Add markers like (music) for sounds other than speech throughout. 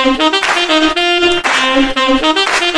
Thank you.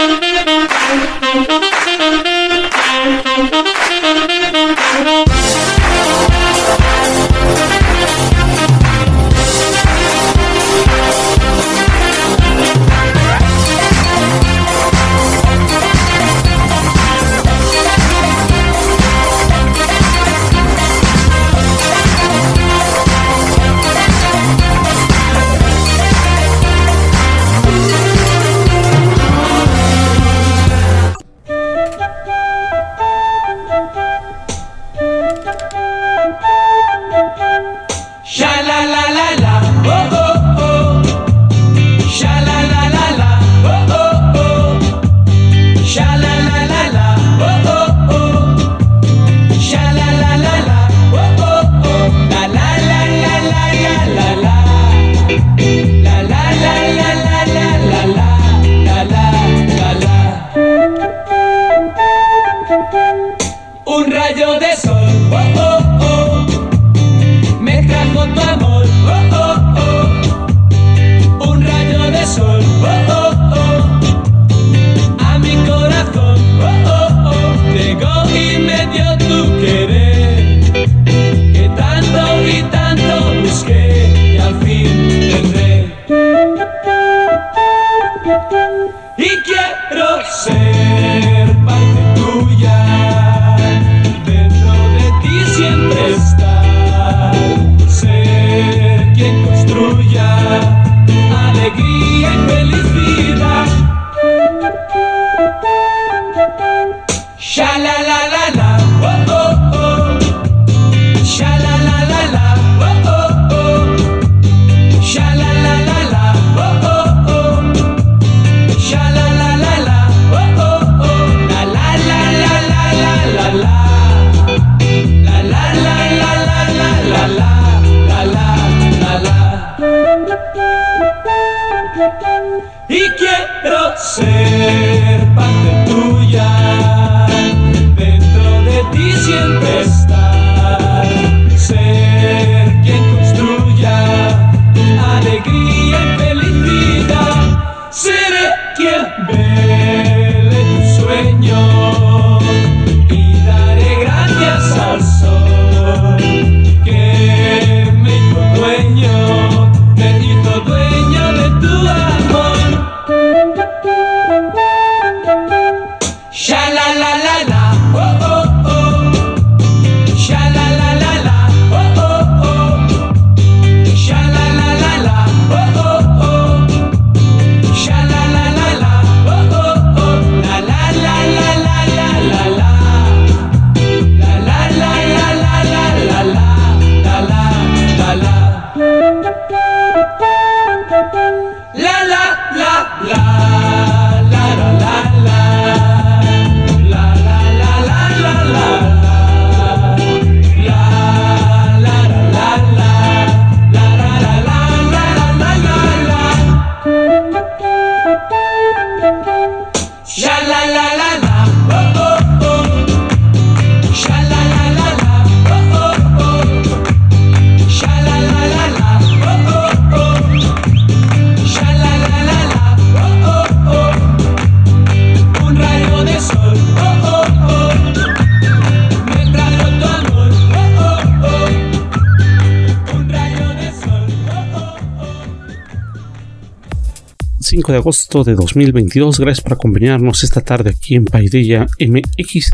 5 de agosto de 2022. Gracias por acompañarnos esta tarde aquí en Paidilla MX.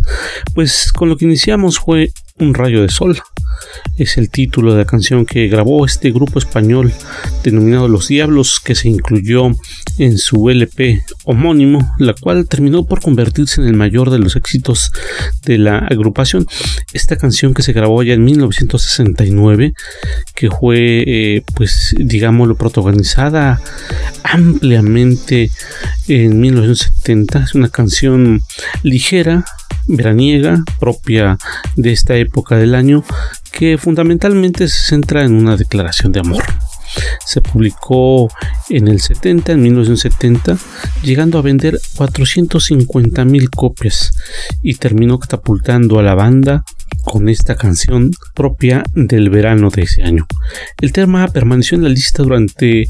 Pues con lo que iniciamos fue Un rayo de sol. Es el título de la canción que grabó este grupo español denominado Los Diablos que se incluyó en su LP homónimo, la cual terminó por convertirse en el mayor de los éxitos de la agrupación. Esta canción que se grabó ya en 1969, que fue, eh, pues, digámoslo, protagonizada ampliamente en 1970, es una canción ligera, veraniega, propia de esta época del año, que fundamentalmente se centra en una declaración de amor. Se publicó en el 70, en 1970, llegando a vender 450 mil copias y terminó catapultando a la banda con esta canción propia del verano de ese año. El tema permaneció en la lista durante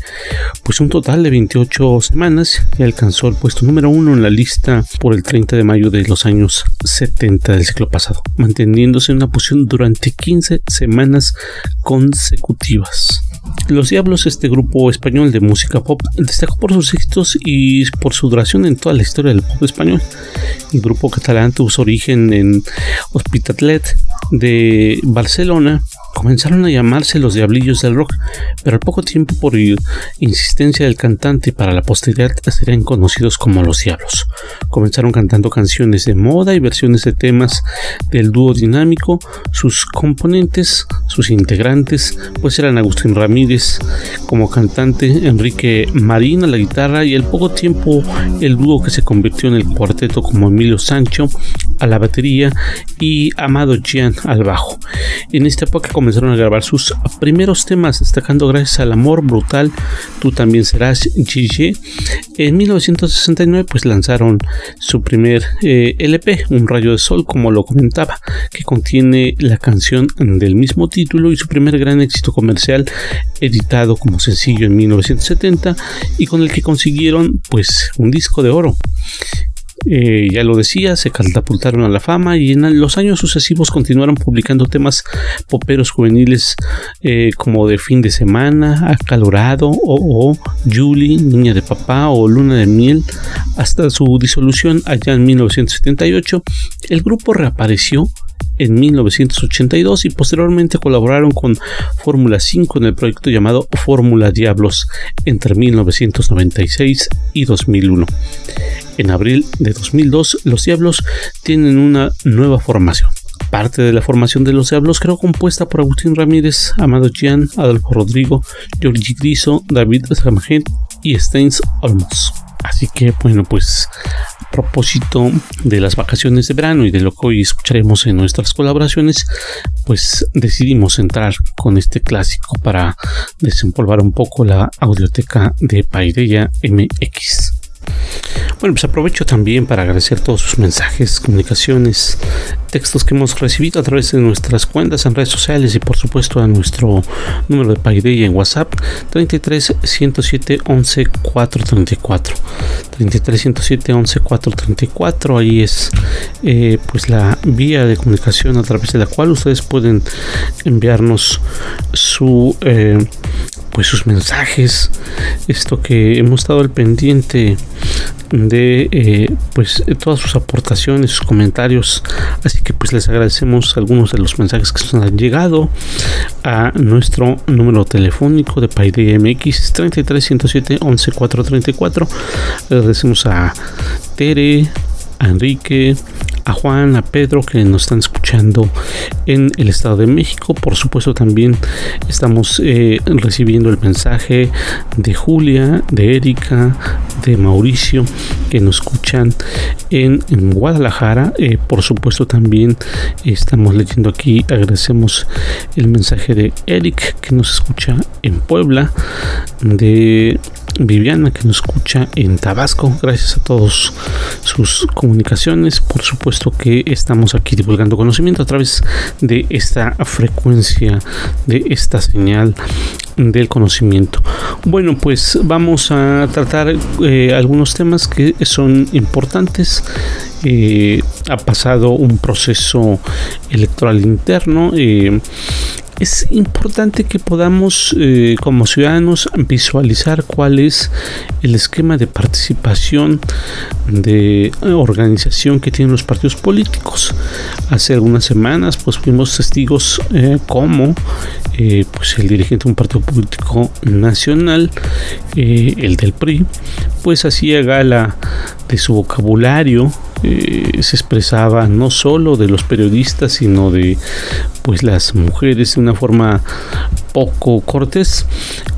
pues un total de 28 semanas y alcanzó el puesto número uno en la lista por el 30 de mayo de los años 70 del siglo pasado, manteniéndose en una posición durante 15 semanas consecutivas. Los Diablos, este grupo español de música pop, destacó por sus éxitos y por su duración en toda la historia del pop español. El grupo catalán tuvo su origen en Hospitalet de Barcelona comenzaron a llamarse los Diablillos del Rock, pero al poco tiempo por insistencia del cantante para la posteridad serían conocidos como los Diablos. Comenzaron cantando canciones de moda y versiones de temas del dúo dinámico. Sus componentes, sus integrantes, pues eran Agustín Ramírez como cantante, Enrique Marín a la guitarra y al poco tiempo el dúo que se convirtió en el cuarteto como Emilio Sancho a la batería y Amado Gian al bajo. En esta época comenzaron a grabar sus primeros temas, destacando gracias al amor brutal, tú también serás Gigi. En 1969 pues lanzaron su primer eh, LP, Un rayo de sol, como lo comentaba, que contiene la canción del mismo título y su primer gran éxito comercial, editado como sencillo en 1970 y con el que consiguieron pues un disco de oro. Eh, ya lo decía, se catapultaron a la fama y en los años sucesivos continuaron publicando temas poperos juveniles eh, como de fin de semana, acalorado o, o Julie, niña de papá o luna de miel. Hasta su disolución allá en 1978, el grupo reapareció en 1982 y posteriormente colaboraron con Fórmula 5 en el proyecto llamado Fórmula Diablos entre 1996 y 2001. En abril de 2002, los Diablos tienen una nueva formación. Parte de la formación de los Diablos creo compuesta por Agustín Ramírez, Amado Gian, Adolfo Rodrigo, Giorgi Griso, David Samagent y Steins Olmos. Así que bueno, pues a propósito de las vacaciones de verano y de lo que hoy escucharemos en nuestras colaboraciones, pues decidimos entrar con este clásico para desempolvar un poco la audioteca de Paideia MX. Bueno, pues aprovecho también para agradecer todos sus mensajes, comunicaciones, textos que hemos recibido a través de nuestras cuentas en redes sociales y por supuesto a nuestro número de Paideia en WhatsApp 33 107 11 434 33 107 11 434 ahí es eh, pues la vía de comunicación a través de la cual ustedes pueden enviarnos su eh, pues sus mensajes esto que hemos estado al pendiente de eh, pues todas sus aportaciones, sus comentarios. Así que pues les agradecemos algunos de los mensajes que nos han llegado a nuestro número telefónico de Payday MX 33 107 11 434. Agradecemos a Tere, a Enrique, a Juan, a Pedro que nos están escuchando en el Estado de México. Por supuesto también estamos eh, recibiendo el mensaje de Julia, de Erika, de Mauricio que nos escuchan en, Guadalajara. Eh, por supuesto también estamos leyendo aquí, agradecemos el mensaje de Eric que nos escucha en Puebla, de Viviana que nos escucha en Tabasco. Gracias a todos sus comunicaciones. Por supuesto que estamos aquí divulgando conocimiento a través de esta frecuencia, de esta señal del conocimiento. Bueno, pues vamos a tratar eh, algunos temas que son importantes. Eh, ha pasado un proceso electoral interno. Eh, es importante que podamos eh, como ciudadanos visualizar cuál es el esquema de participación de organización que tienen los partidos políticos. Hace algunas semanas pues fuimos testigos eh, como eh, pues el dirigente de un partido político nacional, el del PRI, pues hacía gala de su vocabulario eh, se expresaba no solo de los periodistas, sino de pues las mujeres de una forma poco cortés.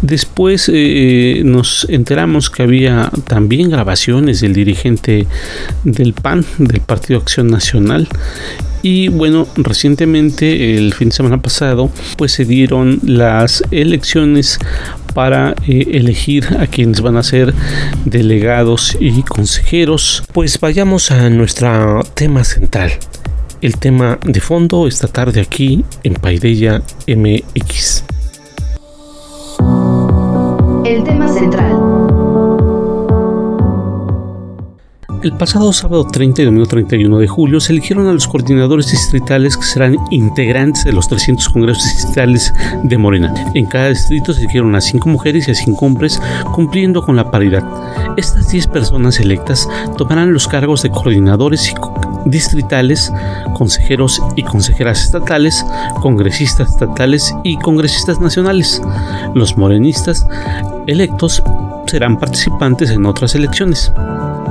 Después eh, nos enteramos que había también grabaciones del dirigente del PAN, del Partido Acción Nacional, y bueno, recientemente, el fin de semana pasado, pues se dieron las elecciones para eh, elegir a quienes van a ser delegados y consejeros. Pues vayamos a nuestro tema central. El tema de fondo esta tarde aquí en Paideya MX. El tema central. El pasado sábado 30 y domingo 31 de julio se eligieron a los coordinadores distritales que serán integrantes de los 300 congresos distritales de Morena. En cada distrito se eligieron a 5 mujeres y a 5 hombres, cumpliendo con la paridad. Estas 10 personas electas tomarán los cargos de coordinadores distritales, consejeros y consejeras estatales, congresistas estatales y congresistas nacionales. Los morenistas electos serán participantes en otras elecciones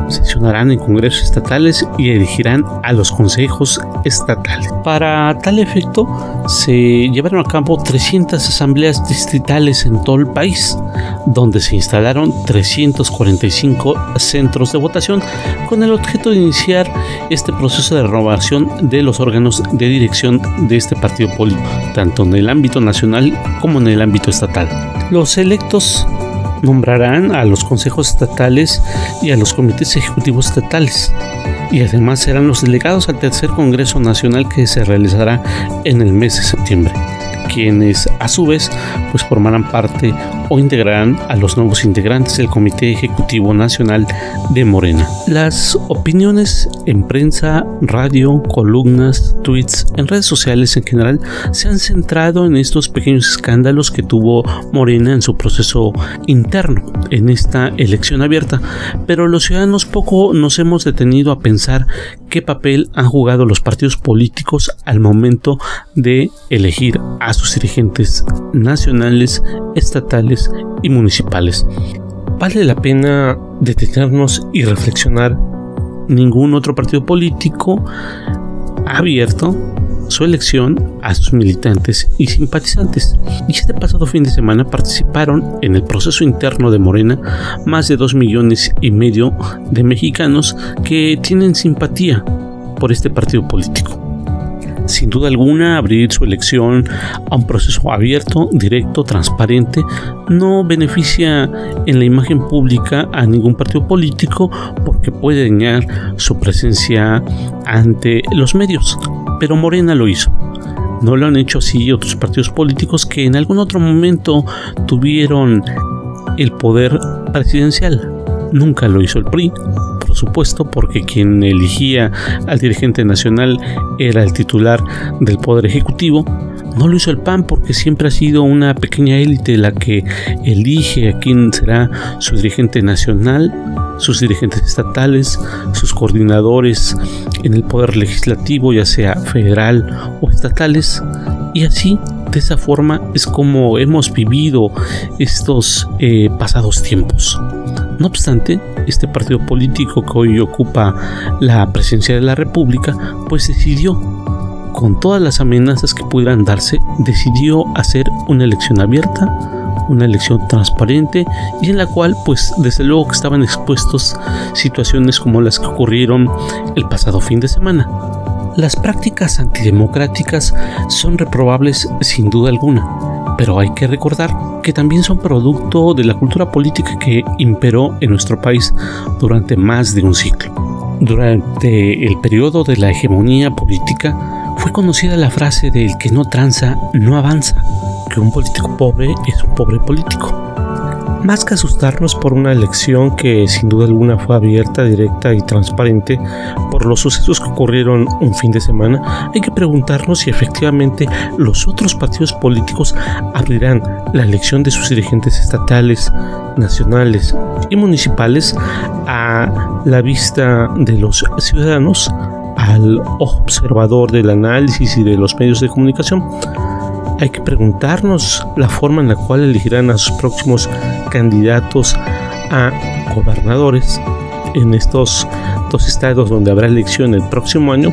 sesionarán en congresos estatales y elegirán a los consejos estatales. Para tal efecto, se llevaron a cabo 300 asambleas distritales en todo el país, donde se instalaron 345 centros de votación con el objeto de iniciar este proceso de renovación de los órganos de dirección de este partido político, tanto en el ámbito nacional como en el ámbito estatal. Los electos nombrarán a los consejos estatales y a los comités ejecutivos estatales. Y además serán los delegados al tercer Congreso Nacional que se realizará en el mes de septiembre quienes a su vez pues formarán parte o integrarán a los nuevos integrantes del Comité Ejecutivo Nacional de Morena. Las opiniones en prensa, radio, columnas, tweets, en redes sociales en general se han centrado en estos pequeños escándalos que tuvo Morena en su proceso interno en esta elección abierta, pero los ciudadanos poco nos hemos detenido a pensar qué papel han jugado los partidos políticos al momento de elegir a sus dirigentes nacionales, estatales y municipales. Vale la pena detenernos y reflexionar. Ningún otro partido político ha abierto su elección a sus militantes y simpatizantes. Y este pasado fin de semana participaron en el proceso interno de Morena más de dos millones y medio de mexicanos que tienen simpatía por este partido político sin duda alguna, abrir su elección a un proceso abierto, directo, transparente, no beneficia en la imagen pública a ningún partido político porque puede dañar su presencia ante los medios. Pero Morena lo hizo. No lo han hecho así otros partidos políticos que en algún otro momento tuvieron el poder presidencial. Nunca lo hizo el PRI, supuesto, porque quien elegía al dirigente nacional era el titular del Poder Ejecutivo. No lo hizo el PAN porque siempre ha sido una pequeña élite la que elige a quién será su dirigente nacional, sus dirigentes estatales, sus coordinadores en el poder legislativo, ya sea federal o estatales. Y así, de esa forma, es como hemos vivido estos eh, pasados tiempos. No obstante, este partido político que hoy ocupa la presidencia de la República, pues decidió, con todas las amenazas que pudieran darse, decidió hacer una elección abierta, una elección transparente y en la cual pues desde luego que estaban expuestos situaciones como las que ocurrieron el pasado fin de semana. Las prácticas antidemocráticas son reprobables sin duda alguna, pero hay que recordar que también son producto de la cultura política que imperó en nuestro país durante más de un ciclo. Durante el periodo de la hegemonía política fue conocida la frase de el que no tranza no avanza, que un político pobre es un pobre político. Más que asustarnos por una elección que sin duda alguna fue abierta, directa y transparente por los sucesos que ocurrieron un fin de semana, hay que preguntarnos si efectivamente los otros partidos políticos abrirán la elección de sus dirigentes estatales, nacionales y municipales a la vista de los ciudadanos, al observador del análisis y de los medios de comunicación hay que preguntarnos la forma en la cual elegirán a sus próximos candidatos a gobernadores en estos dos estados donde habrá elección el próximo año.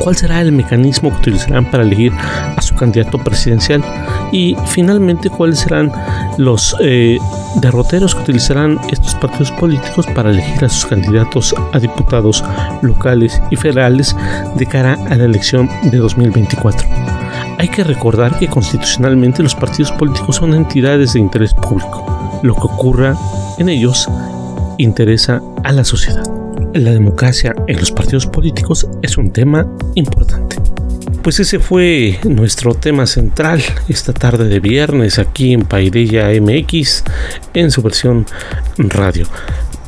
¿Cuál será el mecanismo que utilizarán para elegir a su candidato presidencial? Y finalmente, ¿cuáles serán los eh, derroteros que utilizarán estos partidos políticos para elegir a sus candidatos a diputados locales y federales de cara a la elección de 2024? Hay que recordar que constitucionalmente los partidos políticos son entidades de interés público. Lo que ocurra en ellos interesa a la sociedad. La democracia en los partidos políticos es un tema importante. Pues ese fue nuestro tema central esta tarde de viernes aquí en Paideya MX en su versión radio.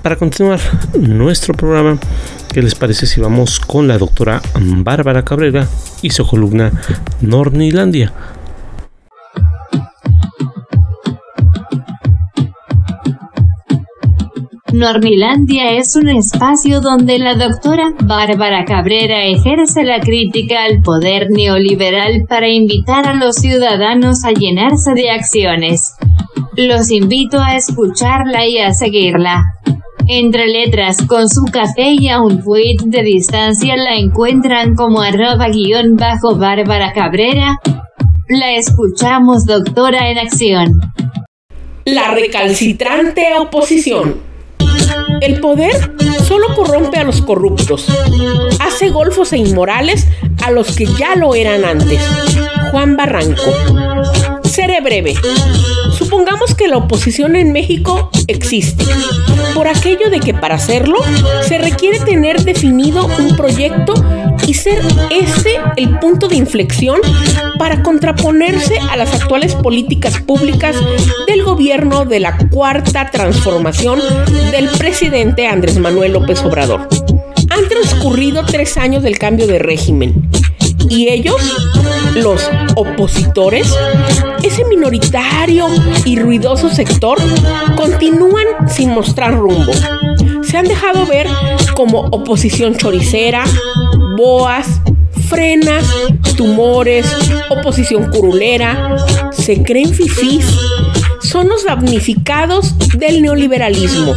Para continuar nuestro programa, ¿qué les parece si vamos con la doctora Bárbara Cabrera y su columna Nornilandia? Normilandia es un espacio donde la doctora Bárbara Cabrera ejerce la crítica al poder neoliberal para invitar a los ciudadanos a llenarse de acciones. Los invito a escucharla y a seguirla. Entre letras con su café y a un tweet de distancia la encuentran como arroba guion bajo Bárbara Cabrera. La escuchamos doctora en acción. La recalcitrante oposición. El poder solo corrompe a los corruptos, hace golfos e inmorales a los que ya lo eran antes. Juan Barranco. Seré breve. Supongamos que la oposición en México existe, por aquello de que para hacerlo se requiere tener definido un proyecto y ser este el punto de inflexión para contraponerse a las actuales políticas públicas del gobierno de la cuarta transformación del presidente Andrés Manuel López Obrador. Han transcurrido tres años del cambio de régimen y ellos, los opositores, ese minoritario y ruidoso sector, continúan sin mostrar rumbo. Se han dejado ver como oposición choricera, boas, frenas, tumores, oposición curulera, se creen fifís, son los damnificados del neoliberalismo,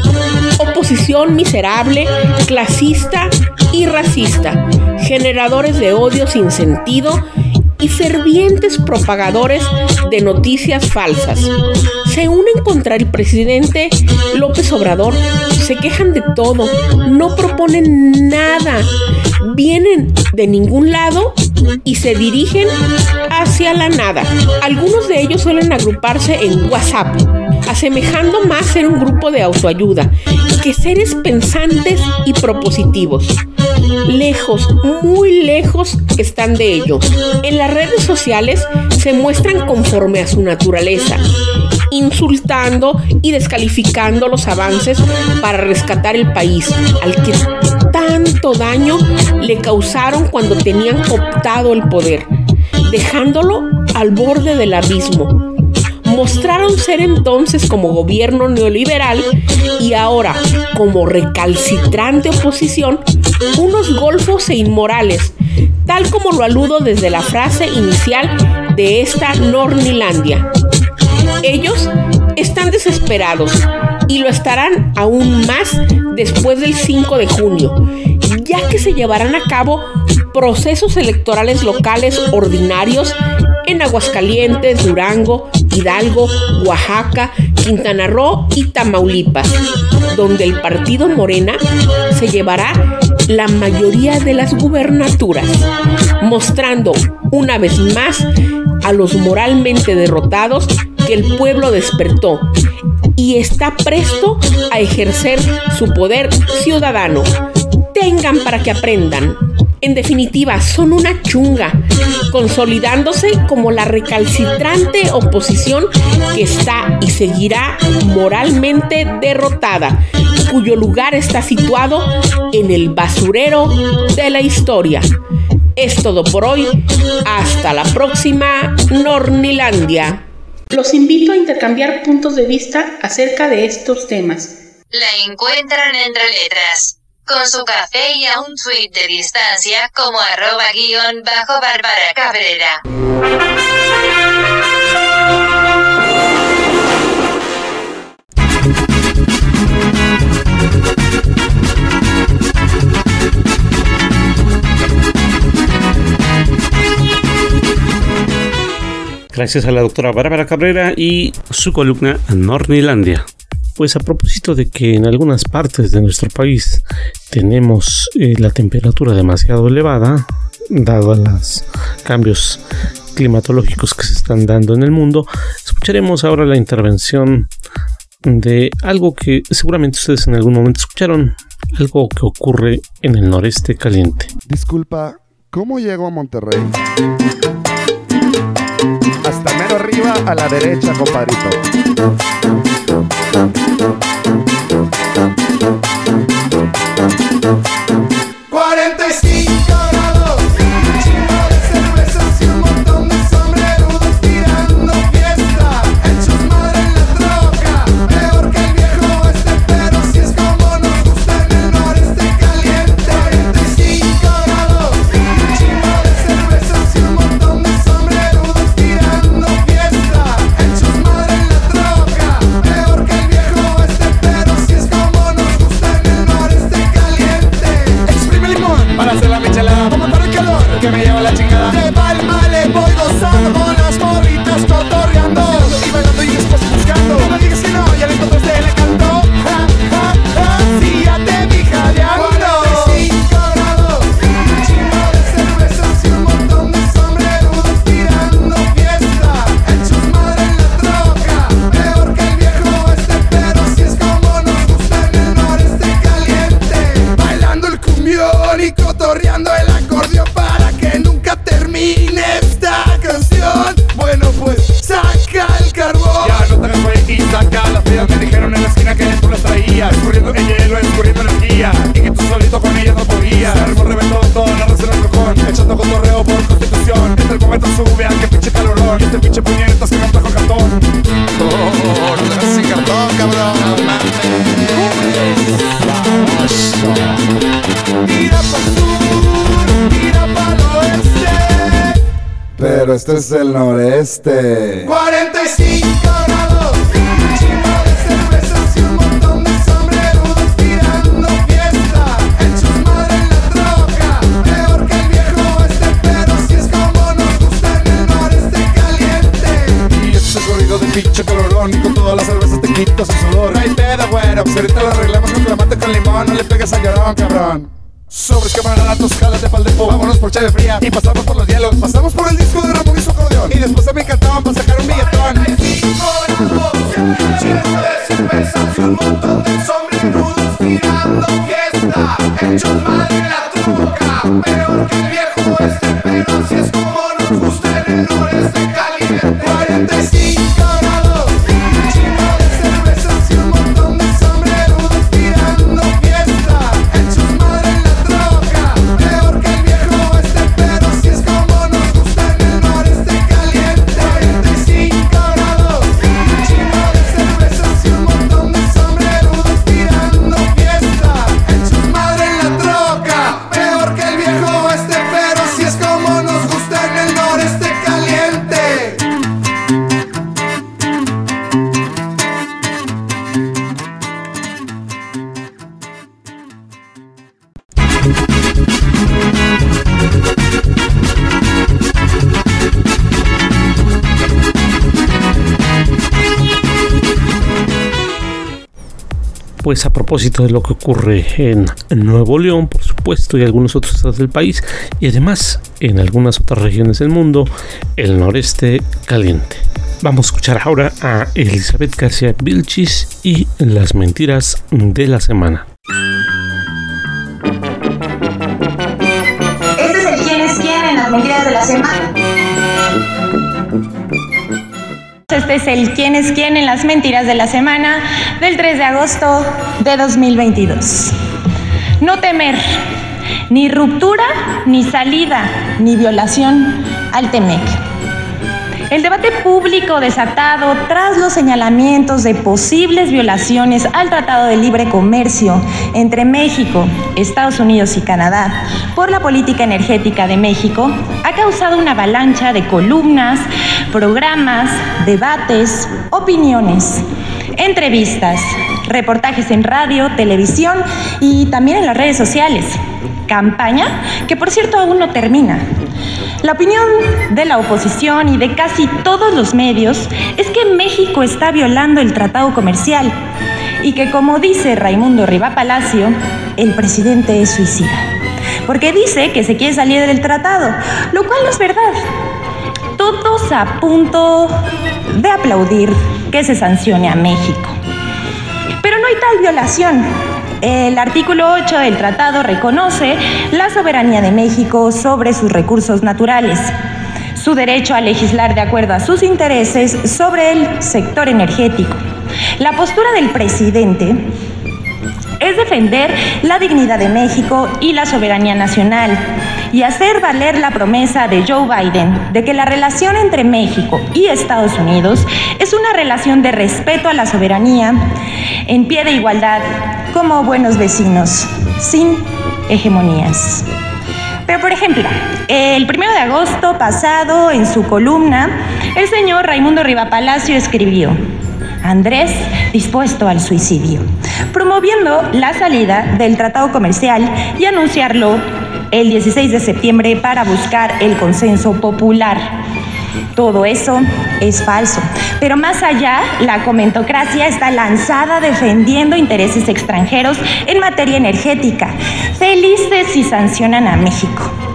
oposición miserable, clasista y racista, generadores de odio sin sentido y fervientes propagadores de noticias falsas. Se unen contra el presidente López Obrador, se quejan de todo, no proponen nada, vienen de ningún lado y se dirigen hacia la nada. Algunos de ellos suelen agruparse en WhatsApp, asemejando más ser un grupo de autoayuda que seres pensantes y propositivos. Lejos, muy lejos están de ello. En las redes sociales se muestran conforme a su naturaleza, insultando y descalificando los avances para rescatar el país al que tanto daño le causaron cuando tenían cooptado el poder, dejándolo al borde del abismo mostraron ser entonces como gobierno neoliberal y ahora como recalcitrante oposición unos golfos e inmorales, tal como lo aludo desde la frase inicial de esta Nornilandia. Ellos están desesperados y lo estarán aún más después del 5 de junio, ya que se llevarán a cabo procesos electorales locales ordinarios en Aguascalientes, Durango, Hidalgo, Oaxaca, Quintana Roo y Tamaulipas, donde el partido Morena se llevará la mayoría de las gubernaturas, mostrando una vez más a los moralmente derrotados que el pueblo despertó y está presto a ejercer su poder ciudadano. Tengan para que aprendan. En definitiva, son una chunga, consolidándose como la recalcitrante oposición que está y seguirá moralmente derrotada, cuyo lugar está situado en el basurero de la historia. Es todo por hoy. Hasta la próxima, Nornilandia. Los invito a intercambiar puntos de vista acerca de estos temas. La encuentran entre letras con su café y a un tweet de distancia como arroba guion bajo Bárbara Cabrera. Gracias a la doctora Bárbara Cabrera y su columna Nornilandia. Pues a propósito de que en algunas partes de nuestro país tenemos eh, la temperatura demasiado elevada, dado los cambios climatológicos que se están dando en el mundo, escucharemos ahora la intervención de algo que seguramente ustedes en algún momento escucharon, algo que ocurre en el noreste caliente. Disculpa, ¿cómo llego a Monterrey? Hasta mero arriba a la derecha, compadrito. Thank you. Este es el noreste. 45 grados, un chingo de cervezas y un montón de sombrerudos tirando fiesta. Hechos madre en la troca, peor que el viejo este, pero si es como nos gusta en el noreste caliente. Y este es el corrido de pinche colorón, y con todas las cervezas te quitas el sudor. No hay pedo, güero, pues ahorita pegues a llorón, cabrón. Sobres que jalas de pal de po. Vámonos por chave fría y pasamos por los hielos. Pasamos por el disco de Ramón y su acordeón. Y después a mi cantón para sacar un billetón. Pues a propósito de lo que ocurre en Nuevo León, por supuesto, y algunos otros estados del país, y además en algunas otras regiones del mundo, el noreste caliente. Vamos a escuchar ahora a Elizabeth García Vilchis y las mentiras de la semana. Este es el quién es quién en las mentiras de la semana. Este es el quién es quién en las mentiras de la semana del 3 de agosto de 2022. No temer, ni ruptura, ni salida, ni violación al TEMEC. El debate público desatado tras los señalamientos de posibles violaciones al Tratado de Libre Comercio entre México, Estados Unidos y Canadá por la política energética de México ha causado una avalancha de columnas, programas, debates, opiniones, entrevistas, reportajes en radio, televisión y también en las redes sociales. Campaña que por cierto aún no termina. La opinión de la oposición y de casi todos los medios es que México está violando el tratado comercial y que como dice Raimundo Riva Palacio, el presidente es suicida. porque dice que se quiere salir del tratado, lo cual no es verdad. Todos a punto de aplaudir que se sancione a México. Pero no hay tal violación. El artículo 8 del tratado reconoce la soberanía de México sobre sus recursos naturales, su derecho a legislar de acuerdo a sus intereses sobre el sector energético. La postura del presidente es defender la dignidad de México y la soberanía nacional y hacer valer la promesa de Joe Biden de que la relación entre México y Estados Unidos es una relación de respeto a la soberanía en pie de igualdad como buenos vecinos, sin hegemonías. Pero, por ejemplo, el primero de agosto pasado, en su columna, el señor Raimundo Riva Palacio escribió, Andrés dispuesto al suicidio, promoviendo la salida del tratado comercial y anunciarlo el 16 de septiembre para buscar el consenso popular. Todo eso es falso. Pero más allá, la comentocracia está lanzada defendiendo intereses extranjeros en materia energética. Felices si sancionan a México.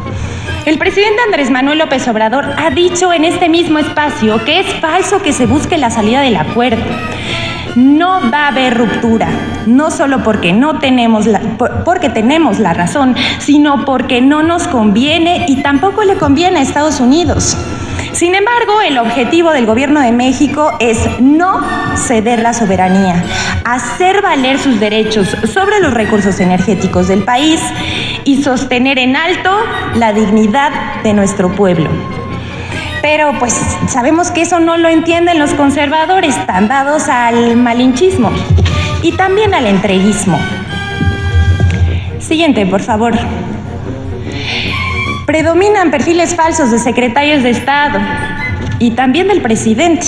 El presidente Andrés Manuel López Obrador ha dicho en este mismo espacio que es falso que se busque la salida del acuerdo. No va a haber ruptura, no solo porque no tenemos la, porque tenemos la razón, sino porque no nos conviene y tampoco le conviene a Estados Unidos. Sin embargo, el objetivo del gobierno de México es no ceder la soberanía, hacer valer sus derechos sobre los recursos energéticos del país y sostener en alto la dignidad de nuestro pueblo. Pero pues sabemos que eso no lo entienden los conservadores, tan dados al malinchismo y también al entreguismo. Siguiente, por favor. Predominan perfiles falsos de secretarios de Estado y también del presidente.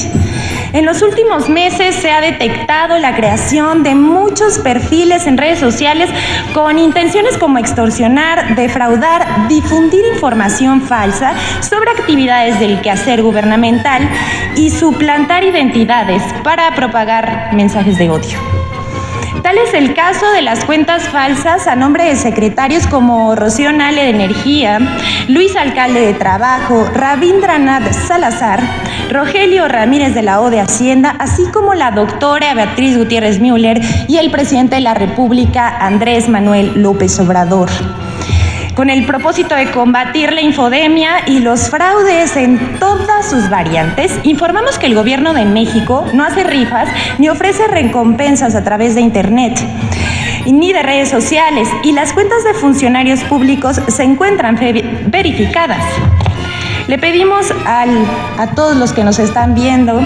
En los últimos meses se ha detectado la creación de muchos perfiles en redes sociales con intenciones como extorsionar, defraudar, difundir información falsa sobre actividades del quehacer gubernamental y suplantar identidades para propagar mensajes de odio. Tal es el caso de las cuentas falsas a nombre de secretarios como Rocío Nale de Energía, Luis Alcalde de Trabajo, Rabindranath Salazar, Rogelio Ramírez de la O de Hacienda, así como la doctora Beatriz Gutiérrez Müller y el presidente de la República, Andrés Manuel López Obrador con el propósito de combatir la infodemia y los fraudes en todas sus variantes, informamos que el gobierno de México no hace rifas ni ofrece recompensas a través de Internet ni de redes sociales y las cuentas de funcionarios públicos se encuentran verificadas. Le pedimos a todos los que nos están viendo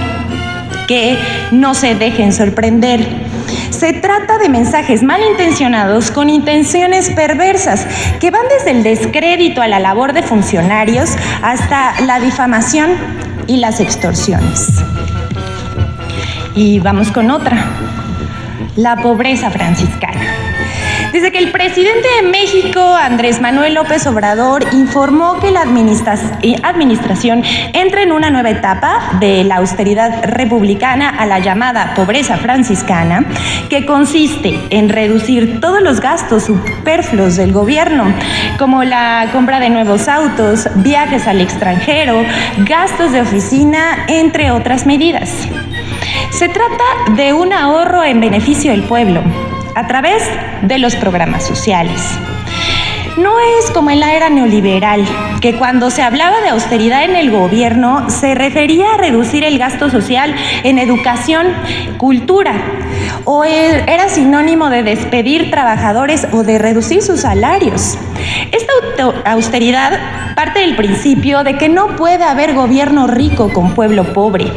que no se dejen sorprender. Se trata de mensajes malintencionados con intenciones perversas que van desde el descrédito a la labor de funcionarios hasta la difamación y las extorsiones. Y vamos con otra, la pobreza franciscana. Desde que el presidente de México, Andrés Manuel López Obrador, informó que la administración entra en una nueva etapa de la austeridad republicana a la llamada pobreza franciscana, que consiste en reducir todos los gastos superfluos del gobierno, como la compra de nuevos autos, viajes al extranjero, gastos de oficina, entre otras medidas. Se trata de un ahorro en beneficio del pueblo a través de los programas sociales. No es como en la era neoliberal, que cuando se hablaba de austeridad en el gobierno se refería a reducir el gasto social en educación, cultura, o e, era sinónimo de despedir trabajadores o de reducir sus salarios. Esta austeridad parte del principio de que no puede haber gobierno rico con pueblo pobre.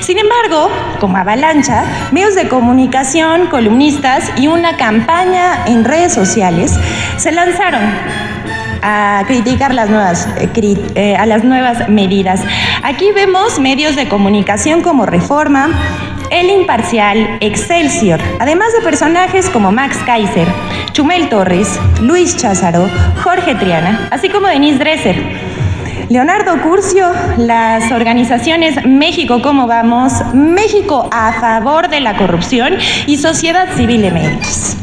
Sin embargo, como avalancha, medios de comunicación, columnistas y una campaña en redes sociales se lanzaron a criticar las nuevas, eh, eh, a las nuevas medidas. Aquí vemos medios de comunicación como Reforma, El Imparcial, Excelsior, además de personajes como Max Kaiser, Chumel Torres, Luis Cházaro, Jorge Triana, así como Denise Dresser. Leonardo Curcio, las organizaciones México Cómo Vamos, México a favor de la corrupción y Sociedad Civil MX.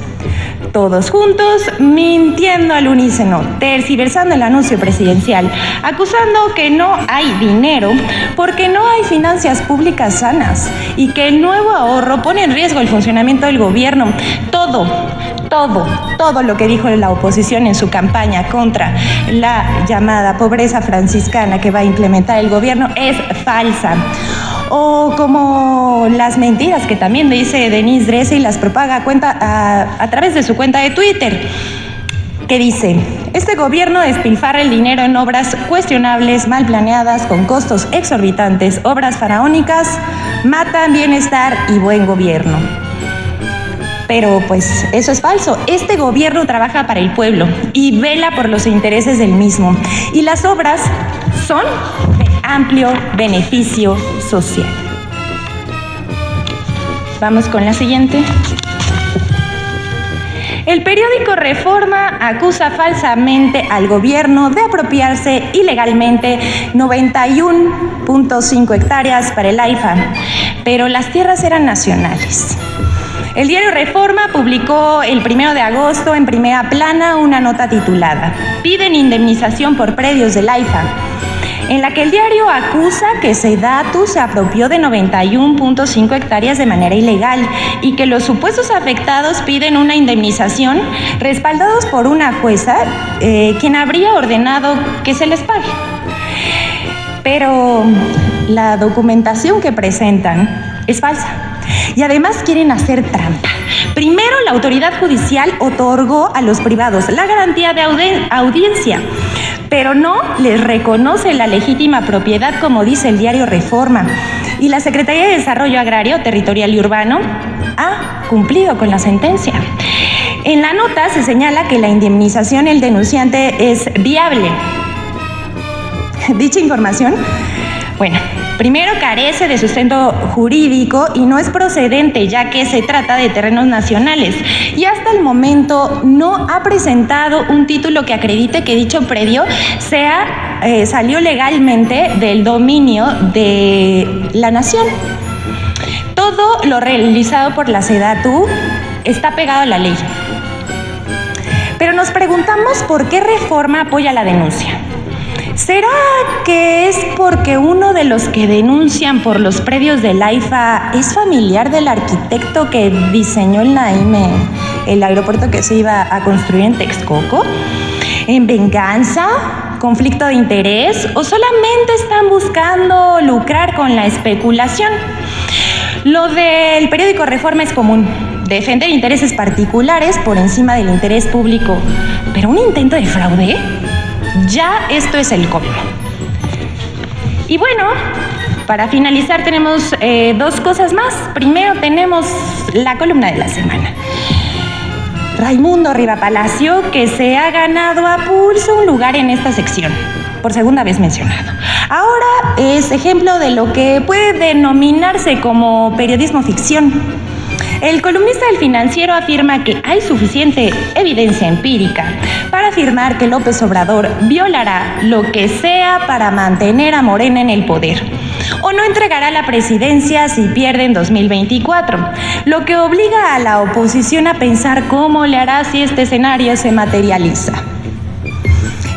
Todos juntos, mintiendo al unísono, terciversando el anuncio presidencial, acusando que no hay dinero porque no hay finanzas públicas sanas y que el nuevo ahorro pone en riesgo el funcionamiento del gobierno. Todo, todo, todo lo que dijo la oposición en su campaña contra la llamada pobreza franciscana que va a implementar el gobierno es falsa o como las mentiras que también dice Denise Dresse y las propaga a, cuenta, a, a través de su cuenta de Twitter, que dice, este gobierno despilfarra el dinero en obras cuestionables, mal planeadas, con costos exorbitantes, obras faraónicas, matan bienestar y buen gobierno. Pero pues eso es falso. Este gobierno trabaja para el pueblo y vela por los intereses del mismo. Y las obras son amplio beneficio social. Vamos con la siguiente. El periódico Reforma acusa falsamente al gobierno de apropiarse ilegalmente 91.5 hectáreas para el AIFA, pero las tierras eran nacionales. El diario Reforma publicó el primero de agosto en primera plana una nota titulada Piden indemnización por predios del AIFA en la que el diario acusa que Sedatu se apropió de 91.5 hectáreas de manera ilegal y que los supuestos afectados piden una indemnización respaldados por una jueza eh, quien habría ordenado que se les pague. Pero la documentación que presentan es falsa y además quieren hacer trampa. Primero, la autoridad judicial otorgó a los privados la garantía de audi audiencia pero no les reconoce la legítima propiedad como dice el diario Reforma. Y la Secretaría de Desarrollo Agrario, Territorial y Urbano ha cumplido con la sentencia. En la nota se señala que la indemnización del denunciante es viable. (laughs) Dicha información, bueno, Primero, carece de sustento jurídico y no es procedente, ya que se trata de terrenos nacionales. Y hasta el momento no ha presentado un título que acredite que dicho predio sea, eh, salió legalmente del dominio de la nación. Todo lo realizado por la SEDATU está pegado a la ley. Pero nos preguntamos por qué Reforma apoya la denuncia. ¿Será que es porque uno de los que denuncian por los predios del AIFA es familiar del arquitecto que diseñó el Naime, el aeropuerto que se iba a construir en Texcoco? ¿En venganza? ¿Conflicto de interés? ¿O solamente están buscando lucrar con la especulación? Lo del periódico Reforma es común. Defender intereses particulares por encima del interés público. ¿Pero un intento de fraude? Ya esto es el colmo. Y bueno, para finalizar tenemos eh, dos cosas más. Primero tenemos la columna de la semana. Raimundo Riva Palacio, que se ha ganado a pulso un lugar en esta sección, por segunda vez mencionado. Ahora es ejemplo de lo que puede denominarse como periodismo ficción el columnista del financiero afirma que hay suficiente evidencia empírica para afirmar que López Obrador violará lo que sea para mantener a Morena en el poder o no entregará la presidencia si pierde en 2024, lo que obliga a la oposición a pensar cómo le hará si este escenario se materializa.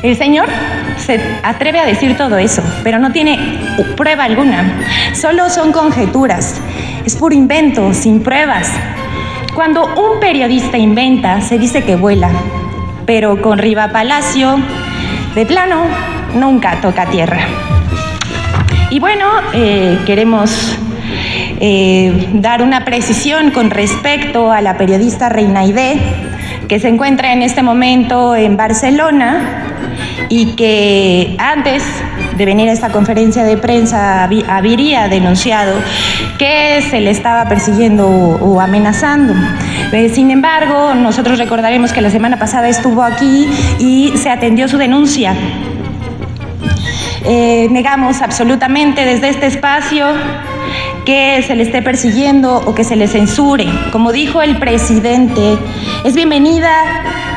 El señor se atreve a decir todo eso, pero no tiene prueba alguna. Solo son conjeturas. Es puro invento, sin pruebas. Cuando un periodista inventa, se dice que vuela, pero con Riva Palacio, de plano, nunca toca tierra. Y bueno, eh, queremos eh, dar una precisión con respecto a la periodista Reina Aide, que se encuentra en este momento en Barcelona y que antes de venir a esta conferencia de prensa habría denunciado que se le estaba persiguiendo o, amenazando. Eh, sin embargo, nosotros recordaremos que la semana pasada estuvo aquí y se atendió su denuncia. Eh, negamos absolutamente desde este espacio que se le esté persiguiendo o que se le censure. Como dijo el presidente, es bienvenida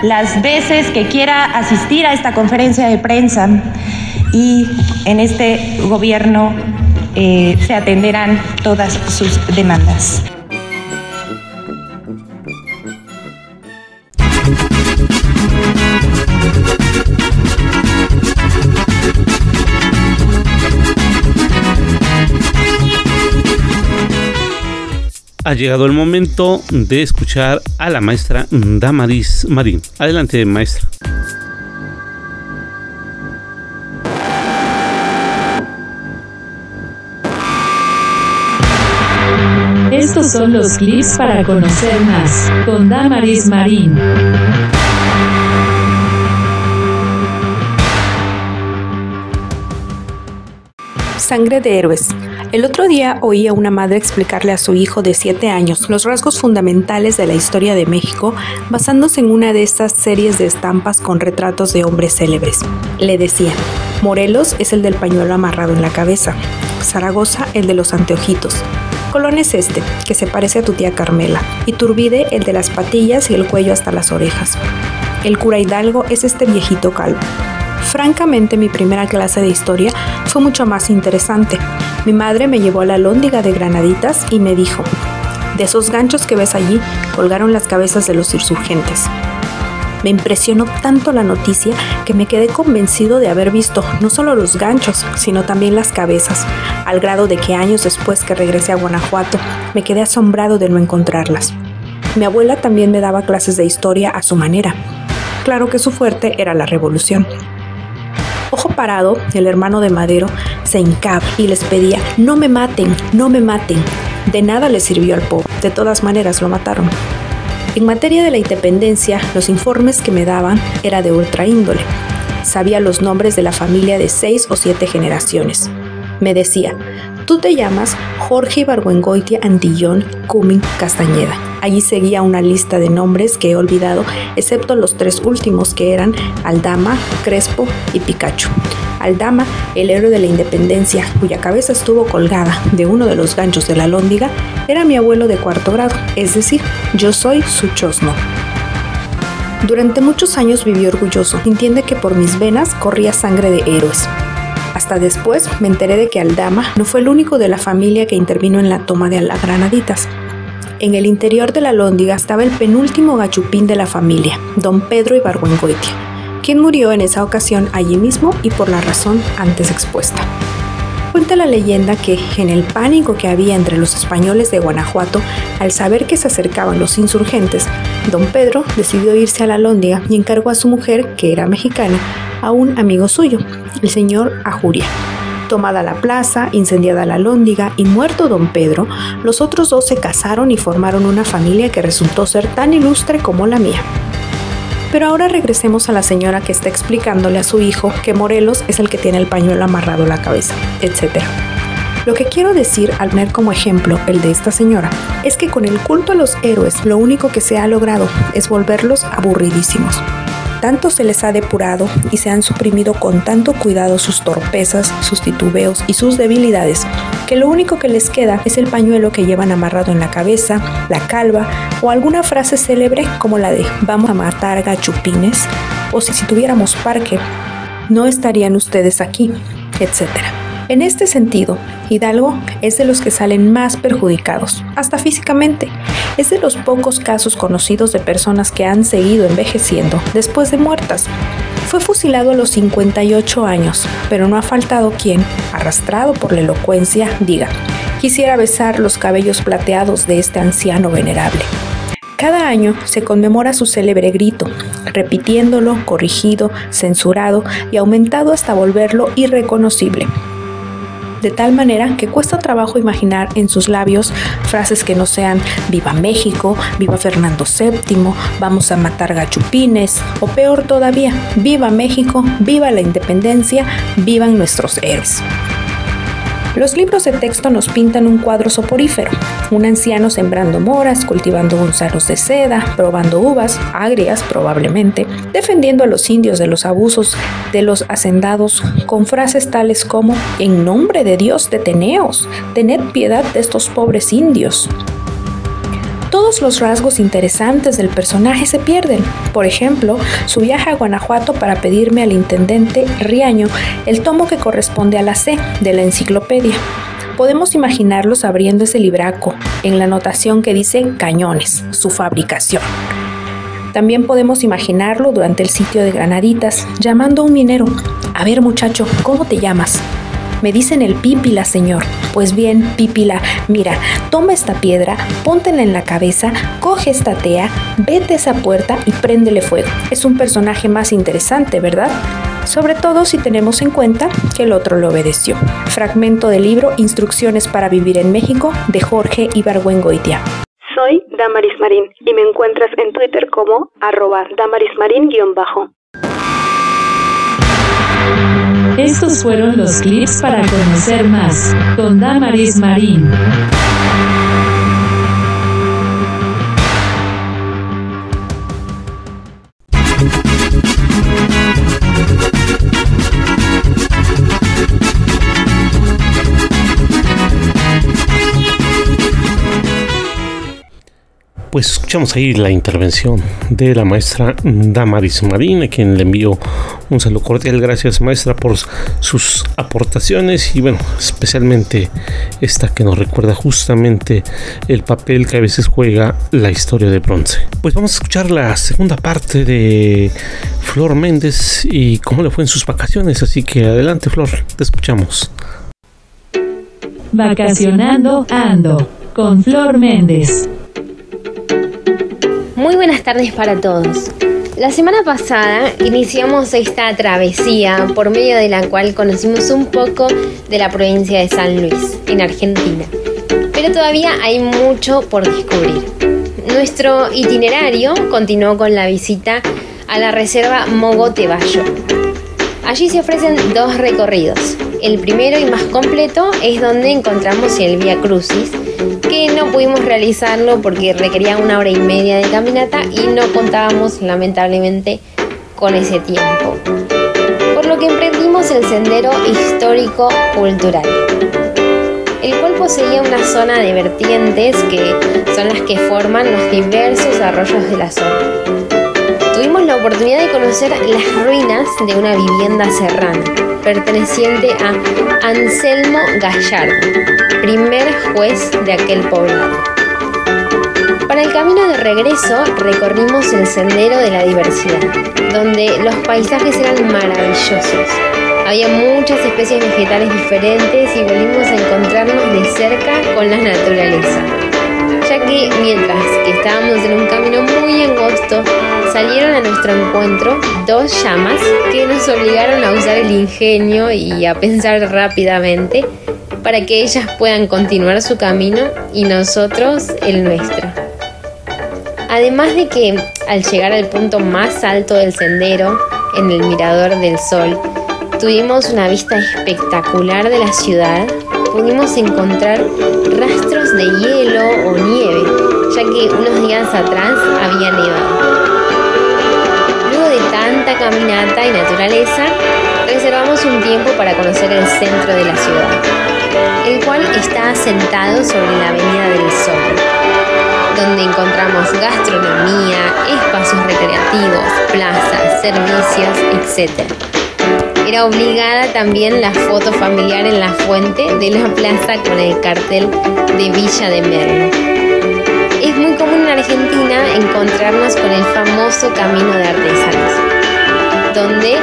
las veces que quiera asistir a esta conferencia de prensa y en este gobierno eh, se atenderán todas sus demandas. Ha llegado el momento de escuchar a la maestra Damaris Marín. Adelante, maestra. Estos son los clips para conocer más con Damaris Marín. Sangre de héroes. El otro día oí a una madre explicarle a su hijo de 7 años los rasgos fundamentales de la historia de México basándose en una de estas series de estampas con retratos de hombres célebres. Le decía, Morelos es el del pañuelo amarrado en la cabeza, Zaragoza el de los anteojitos, Colón es este, que se parece a tu tía Carmela, y Turbide el de las patillas y el cuello hasta las orejas. El cura Hidalgo es este viejito calvo. Francamente, mi primera clase de historia fue mucho más interesante. Mi madre me llevó a la lóndiga de Granaditas y me dijo, de esos ganchos que ves allí colgaron las cabezas de los insurgentes. Me impresionó tanto la noticia que me quedé convencido de haber visto no solo los ganchos, sino también las cabezas, al grado de que años después que regresé a Guanajuato me quedé asombrado de no encontrarlas. Mi abuela también me daba clases de historia a su manera. Claro que su fuerte era la revolución. Ojo parado, el hermano de Madero, se hincaba y les pedía, no me maten, no me maten. De nada le sirvió al pobre, de todas maneras lo mataron. En materia de la independencia, los informes que me daban era de ultra índole. Sabía los nombres de la familia de seis o siete generaciones. Me decía, tú te llamas Jorge Ibargüengoitia Antillón Cumin Castañeda. Allí seguía una lista de nombres que he olvidado, excepto los tres últimos que eran Aldama, Crespo y Pikachu. Aldama, el héroe de la independencia, cuya cabeza estuvo colgada de uno de los ganchos de la lóndiga, era mi abuelo de cuarto grado, es decir, yo soy su chosno. Durante muchos años viví orgulloso, entiende que por mis venas corría sangre de héroes. Hasta después me enteré de que Aldama no fue el único de la familia que intervino en la toma de las Granaditas. En el interior de la lóndiga estaba el penúltimo gachupín de la familia, don Pedro Ibargüengoitia, quien murió en esa ocasión allí mismo y por la razón antes expuesta. Cuenta la leyenda que, en el pánico que había entre los españoles de Guanajuato, al saber que se acercaban los insurgentes, don Pedro decidió irse a la Lóndiga y encargó a su mujer, que era mexicana, a un amigo suyo, el señor Ajuria. Tomada la plaza, incendiada la lóndiga y muerto don Pedro, los otros dos se casaron y formaron una familia que resultó ser tan ilustre como la mía. Pero ahora regresemos a la señora que está explicándole a su hijo que Morelos es el que tiene el pañuelo amarrado a la cabeza, etc. Lo que quiero decir al poner como ejemplo el de esta señora es que con el culto a los héroes lo único que se ha logrado es volverlos aburridísimos. Tanto se les ha depurado y se han suprimido con tanto cuidado sus torpezas, sus titubeos y sus debilidades, que lo único que les queda es el pañuelo que llevan amarrado en la cabeza, la calva o alguna frase célebre como la de vamos a matar gachupines o si, si tuviéramos parque, no estarían ustedes aquí, etcétera. En este sentido, Hidalgo es de los que salen más perjudicados, hasta físicamente. Es de los pocos casos conocidos de personas que han seguido envejeciendo después de muertas. Fue fusilado a los 58 años, pero no ha faltado quien, arrastrado por la elocuencia, diga, quisiera besar los cabellos plateados de este anciano venerable. Cada año se conmemora su célebre grito, repitiéndolo, corrigido, censurado y aumentado hasta volverlo irreconocible de tal manera que cuesta trabajo imaginar en sus labios frases que no sean viva México, viva Fernando VII, vamos a matar gachupines, o peor todavía, viva México, viva la independencia, vivan nuestros héroes. Los libros de texto nos pintan un cuadro soporífero, un anciano sembrando moras, cultivando gonzalos de seda, probando uvas, agrias probablemente, defendiendo a los indios de los abusos de los hacendados con frases tales como, en nombre de Dios deteneos, tened piedad de estos pobres indios, todos los rasgos interesantes del personaje se pierden. Por ejemplo, su viaje a Guanajuato para pedirme al intendente Riaño el tomo que corresponde a la C de la enciclopedia. Podemos imaginarlos abriendo ese libraco en la anotación que dice cañones, su fabricación. También podemos imaginarlo durante el sitio de Granaditas, llamando a un minero. A ver muchacho, ¿cómo te llamas? Me dicen el pípila, señor. Pues bien, pípila, mira, toma esta piedra, póntela en la cabeza, coge esta tea, vete a esa puerta y préndele fuego. Es un personaje más interesante, ¿verdad? Sobre todo si tenemos en cuenta que el otro lo obedeció. Fragmento del libro Instrucciones para vivir en México de Jorge Ibargüengoitia. Soy Damaris Marín y me encuentras en Twitter como arroba damarismarín-bajo. Estos fueron los clips para conocer más con Damaris Marín. Pues escuchamos ahí la intervención de la maestra Damaris Marín, a quien le envío un saludo cordial. Gracias, maestra, por sus aportaciones y, bueno, especialmente esta que nos recuerda justamente el papel que a veces juega la historia de bronce. Pues vamos a escuchar la segunda parte de Flor Méndez y cómo le fue en sus vacaciones. Así que adelante, Flor, te escuchamos. Vacacionando Ando con Flor Méndez. Muy buenas tardes para todos. La semana pasada iniciamos esta travesía por medio de la cual conocimos un poco de la provincia de San Luis, en Argentina. Pero todavía hay mucho por descubrir. Nuestro itinerario continuó con la visita a la reserva Mogote Bayo. Allí se ofrecen dos recorridos. El primero y más completo es donde encontramos el Via Crucis, que no pudimos realizarlo porque requería una hora y media de caminata y no contábamos lamentablemente con ese tiempo. Por lo que emprendimos el sendero histórico cultural, el cual poseía una zona de vertientes que son las que forman los diversos arroyos de la zona. Tuvimos la oportunidad de conocer las ruinas de una vivienda serrana perteneciente a Anselmo Gallardo, primer juez de aquel poblado. Para el camino de regreso recorrimos el sendero de la diversidad, donde los paisajes eran maravillosos. Había muchas especies vegetales diferentes y volvimos a encontrarnos de cerca con la naturaleza, ya que mientras que estábamos en un camino muy angosto, salieron a nuestro encuentro dos llamas que nos obligaron a usar el ingenio y a pensar rápidamente para que ellas puedan continuar su camino y nosotros el nuestro. Además de que al llegar al punto más alto del sendero, en el mirador del sol, tuvimos una vista espectacular de la ciudad, pudimos encontrar rastros de hielo o nieve, ya que unos días atrás había nevado. Luego de tanta caminata y naturaleza, reservamos un tiempo para conocer el centro de la ciudad, el cual está asentado sobre la Avenida del Sol donde encontramos gastronomía, espacios recreativos, plazas, servicios, etc. Era obligada también la foto familiar en la fuente de la plaza con el cartel de Villa de Merlo. Es muy común en Argentina encontrarnos con el famoso Camino de Artesanos, donde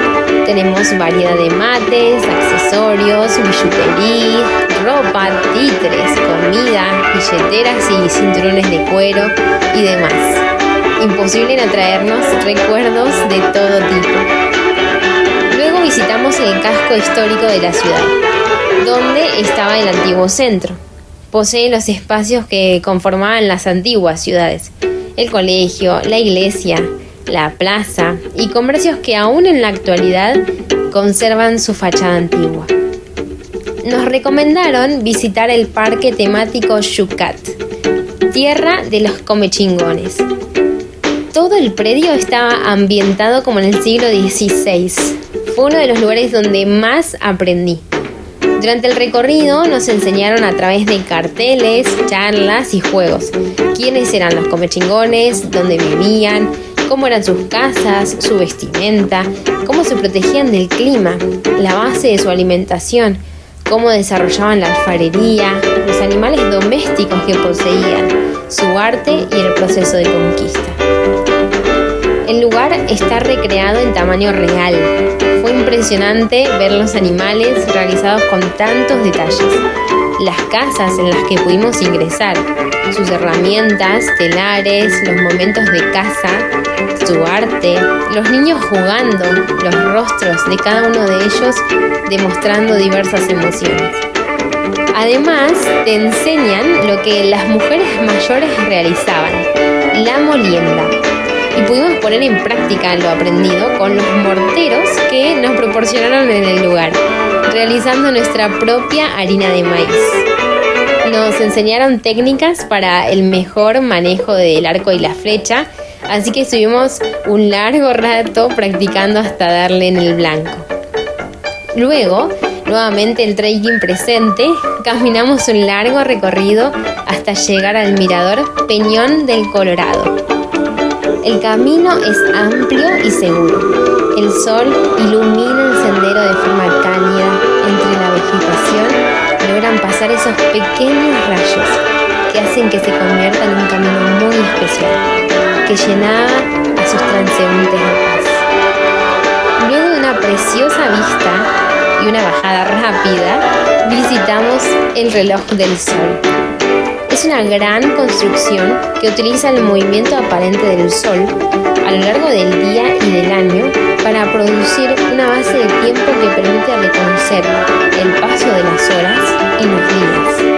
tenemos variedad de mates, accesorios, billutería, ropa, títeres, comida, billeteras y cinturones de cuero y demás. Imposible en atraernos recuerdos de todo tipo. Visitamos el casco histórico de la ciudad, donde estaba el antiguo centro. Posee los espacios que conformaban las antiguas ciudades, el colegio, la iglesia, la plaza y comercios que aún en la actualidad conservan su fachada antigua. Nos recomendaron visitar el parque temático Yucat, tierra de los comechingones. Todo el predio estaba ambientado como en el siglo XVI. Fue uno de los lugares donde más aprendí. Durante el recorrido nos enseñaron a través de carteles, charlas y juegos. Quiénes eran los comechingones, dónde vivían, cómo eran sus casas, su vestimenta, cómo se protegían del clima, la base de su alimentación, cómo desarrollaban la alfarería, los animales domésticos que poseían, su arte y el proceso de conquista. El lugar está recreado en tamaño real. Fue impresionante ver los animales realizados con tantos detalles. Las casas en las que pudimos ingresar, sus herramientas, telares, los momentos de caza, su arte, los niños jugando, los rostros de cada uno de ellos demostrando diversas emociones. Además, te enseñan lo que las mujeres mayores realizaban, la molienda. Y pudimos poner en práctica lo aprendido con los morteros que nos proporcionaron en el lugar, realizando nuestra propia harina de maíz. Nos enseñaron técnicas para el mejor manejo del arco y la flecha, así que estuvimos un largo rato practicando hasta darle en el blanco. Luego, nuevamente el trekking presente, caminamos un largo recorrido hasta llegar al mirador Peñón del Colorado. El camino es amplio y seguro. El sol ilumina el sendero de forma cálida. Entre la vegetación logran pasar esos pequeños rayos que hacen que se convierta en un camino muy especial, que llenaba a sus transeúntes de paz. Luego de una preciosa vista, y una bajada rápida, visitamos el reloj del sol. Es una gran construcción que utiliza el movimiento aparente del sol a lo largo del día y del año para producir una base de tiempo que permite reconocer el paso de las horas y los días.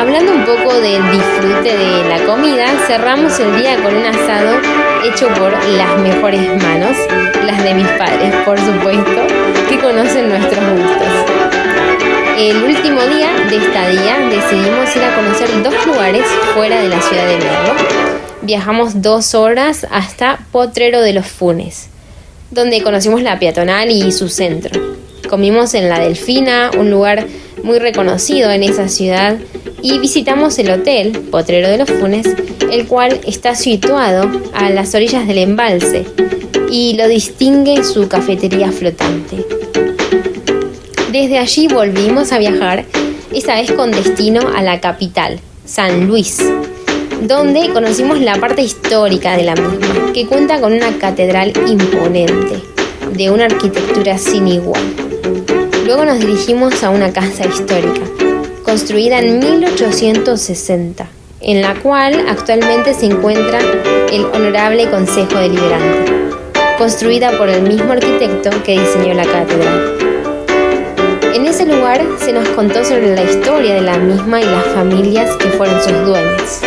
Hablando un poco del disfrute de la comida, cerramos el día con un asado hecho por las mejores manos, las de mis padres, por supuesto, que conocen nuestros gustos. El último día de esta día decidimos ir a conocer dos lugares fuera de la ciudad de Merlo. Viajamos dos horas hasta Potrero de los Funes, donde conocimos la peatonal y su centro. Comimos en La Delfina, un lugar muy reconocido en esa ciudad, y visitamos el hotel Potrero de los Funes, el cual está situado a las orillas del embalse y lo distingue su cafetería flotante. Desde allí volvimos a viajar, esta vez con destino a la capital, San Luis, donde conocimos la parte histórica de la misma, que cuenta con una catedral imponente, de una arquitectura sin igual. Luego nos dirigimos a una casa histórica, construida en 1860, en la cual actualmente se encuentra el Honorable Consejo Deliberante, construida por el mismo arquitecto que diseñó la catedral. Ese lugar se nos contó sobre la historia de la misma y las familias que fueron sus dueños.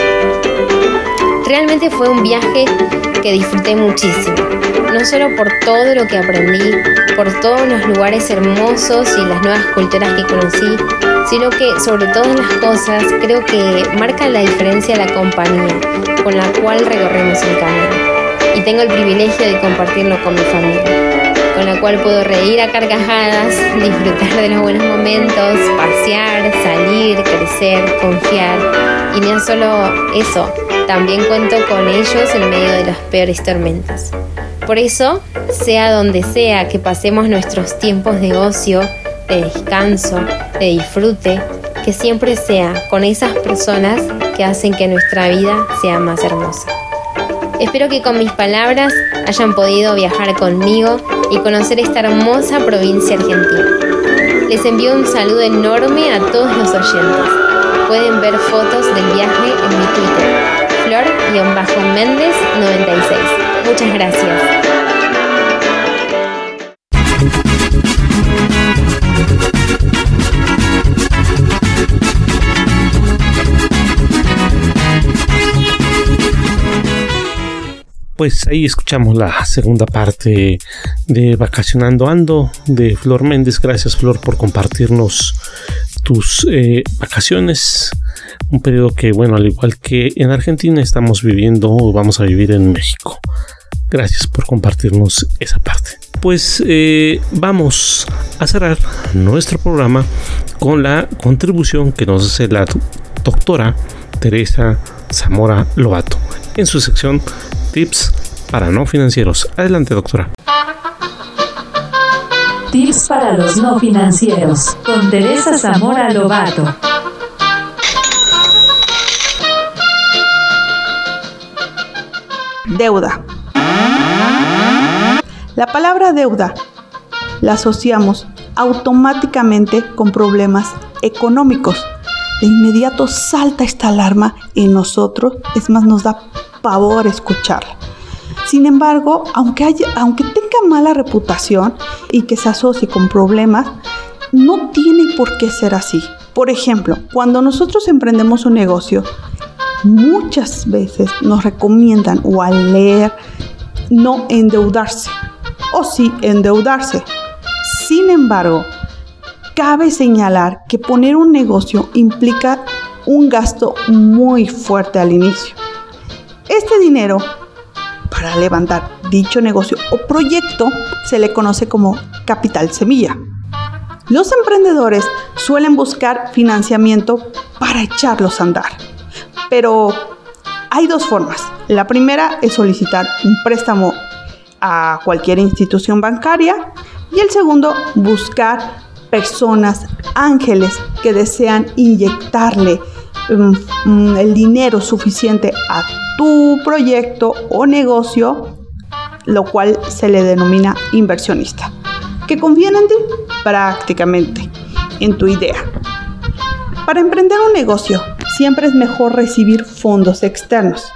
Realmente fue un viaje que disfruté muchísimo, no solo por todo lo que aprendí, por todos los lugares hermosos y las nuevas culturas que conocí, sino que sobre todas las cosas creo que marca la diferencia la compañía con la cual recorremos el camino. Y tengo el privilegio de compartirlo con mi familia, cual puedo reír a carcajadas, disfrutar de los buenos momentos, pasear, salir, crecer, confiar. Y no solo eso, también cuento con ellos en medio de las peores tormentas. Por eso, sea donde sea que pasemos nuestros tiempos de ocio, de descanso, de disfrute, que siempre sea con esas personas que hacen que nuestra vida sea más hermosa. Espero que con mis palabras hayan podido viajar conmigo y conocer esta hermosa provincia argentina. Les envío un saludo enorme a todos los oyentes. Pueden ver fotos del viaje en mi Twitter, flor-méndez96. Muchas gracias. Pues ahí escuchamos la segunda parte de Vacacionando Ando de Flor Méndez. Gracias Flor por compartirnos tus eh, vacaciones. Un periodo que, bueno, al igual que en Argentina estamos viviendo o vamos a vivir en México. Gracias por compartirnos esa parte. Pues eh, vamos a cerrar nuestro programa con la contribución que nos hace la doctora Teresa Zamora Lobato en su sección Tips para no financieros. Adelante, doctora. Tips para los no financieros con Teresa Zamora Lobato. Deuda. La palabra deuda la asociamos automáticamente con problemas económicos. De inmediato salta esta alarma en nosotros, es más, nos da pavor escucharla. Sin embargo, aunque, haya, aunque tenga mala reputación y que se asocie con problemas, no tiene por qué ser así. Por ejemplo, cuando nosotros emprendemos un negocio, muchas veces nos recomiendan o al leer no endeudarse o sí endeudarse. Sin embargo, cabe señalar que poner un negocio implica un gasto muy fuerte al inicio. Este dinero para levantar dicho negocio o proyecto se le conoce como capital semilla. Los emprendedores suelen buscar financiamiento para echarlos a andar, pero hay dos formas. La primera es solicitar un préstamo a cualquier institución bancaria y el segundo, buscar personas ángeles que desean inyectarle um, el dinero suficiente a tu proyecto o negocio, lo cual se le denomina inversionista, que confían en ti prácticamente, en tu idea. Para emprender un negocio, siempre es mejor recibir fondos externos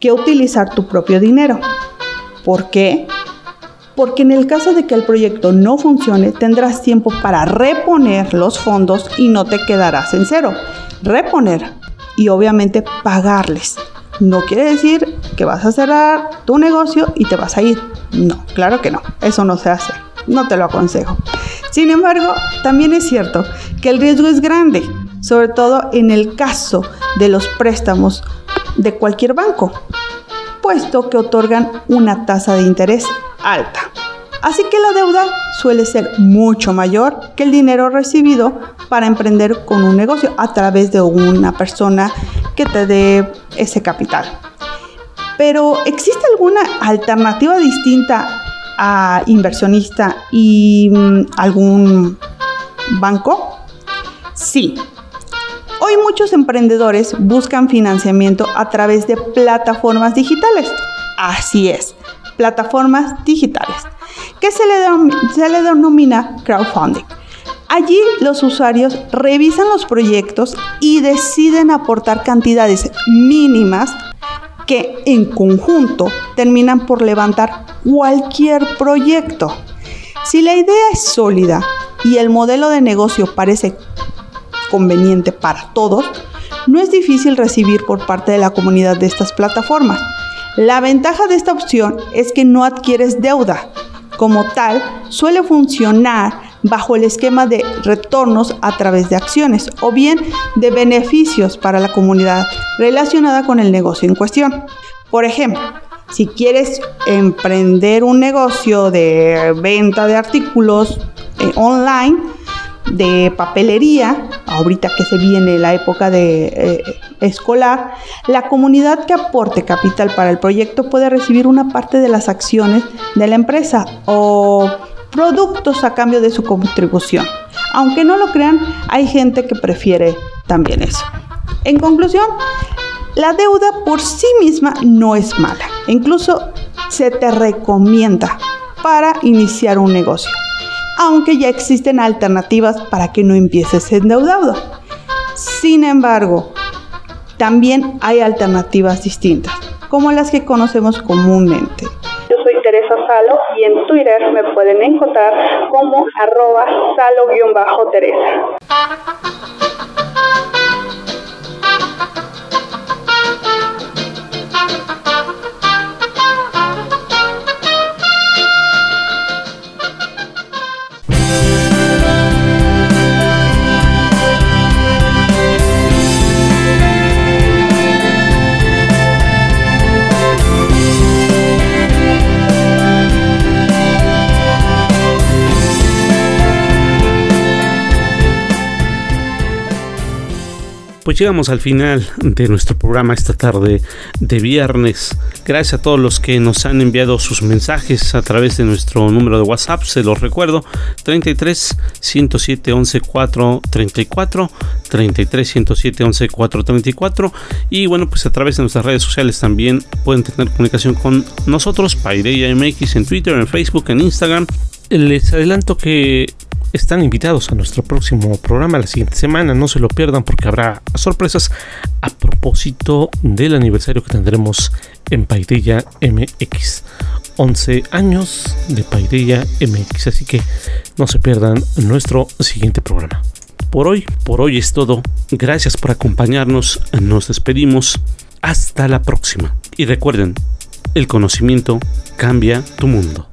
que utilizar tu propio dinero. ¿Por qué? Porque en el caso de que el proyecto no funcione, tendrás tiempo para reponer los fondos y no te quedarás en cero. Reponer y obviamente pagarles. No quiere decir que vas a cerrar tu negocio y te vas a ir. No, claro que no. Eso no se hace. No te lo aconsejo. Sin embargo, también es cierto que el riesgo es grande, sobre todo en el caso de los préstamos de cualquier banco, puesto que otorgan una tasa de interés alta. Así que la deuda suele ser mucho mayor que el dinero recibido para emprender con un negocio a través de una persona que te dé ese capital. Pero ¿existe alguna alternativa distinta a inversionista y mm, algún banco? Sí. Hoy muchos emprendedores buscan financiamiento a través de plataformas digitales. Así es, plataformas digitales, que se le, se le denomina crowdfunding. Allí los usuarios revisan los proyectos y deciden aportar cantidades mínimas que en conjunto terminan por levantar cualquier proyecto. Si la idea es sólida y el modelo de negocio parece conveniente para todos, no es difícil recibir por parte de la comunidad de estas plataformas. La ventaja de esta opción es que no adquieres deuda. Como tal, suele funcionar bajo el esquema de retornos a través de acciones o bien de beneficios para la comunidad relacionada con el negocio en cuestión. Por ejemplo, si quieres emprender un negocio de venta de artículos eh, online, de papelería, ahorita que se viene la época de eh, escolar, la comunidad que aporte capital para el proyecto puede recibir una parte de las acciones de la empresa o productos a cambio de su contribución. Aunque no lo crean, hay gente que prefiere también eso. En conclusión, la deuda por sí misma no es mala. Incluso se te recomienda para iniciar un negocio. Aunque ya existen alternativas para que no empieces endeudado. Sin embargo, también hay alternativas distintas, como las que conocemos comúnmente. Yo soy Teresa Salo y en Twitter me pueden encontrar como arroba salo-teresa. Pues llegamos al final de nuestro programa esta tarde de viernes. Gracias a todos los que nos han enviado sus mensajes a través de nuestro número de WhatsApp, se los recuerdo, 33 107 11 4 34, 33 107 11 4 34 y bueno, pues a través de nuestras redes sociales también pueden tener comunicación con nosotros, Paideia MX en Twitter, en Facebook, en Instagram. Les adelanto que están invitados a nuestro próximo programa la siguiente semana. No se lo pierdan porque habrá sorpresas a propósito del aniversario que tendremos en Paidilla MX. 11 años de Paidilla MX. Así que no se pierdan nuestro siguiente programa. Por hoy, por hoy es todo. Gracias por acompañarnos. Nos despedimos. Hasta la próxima. Y recuerden, el conocimiento cambia tu mundo.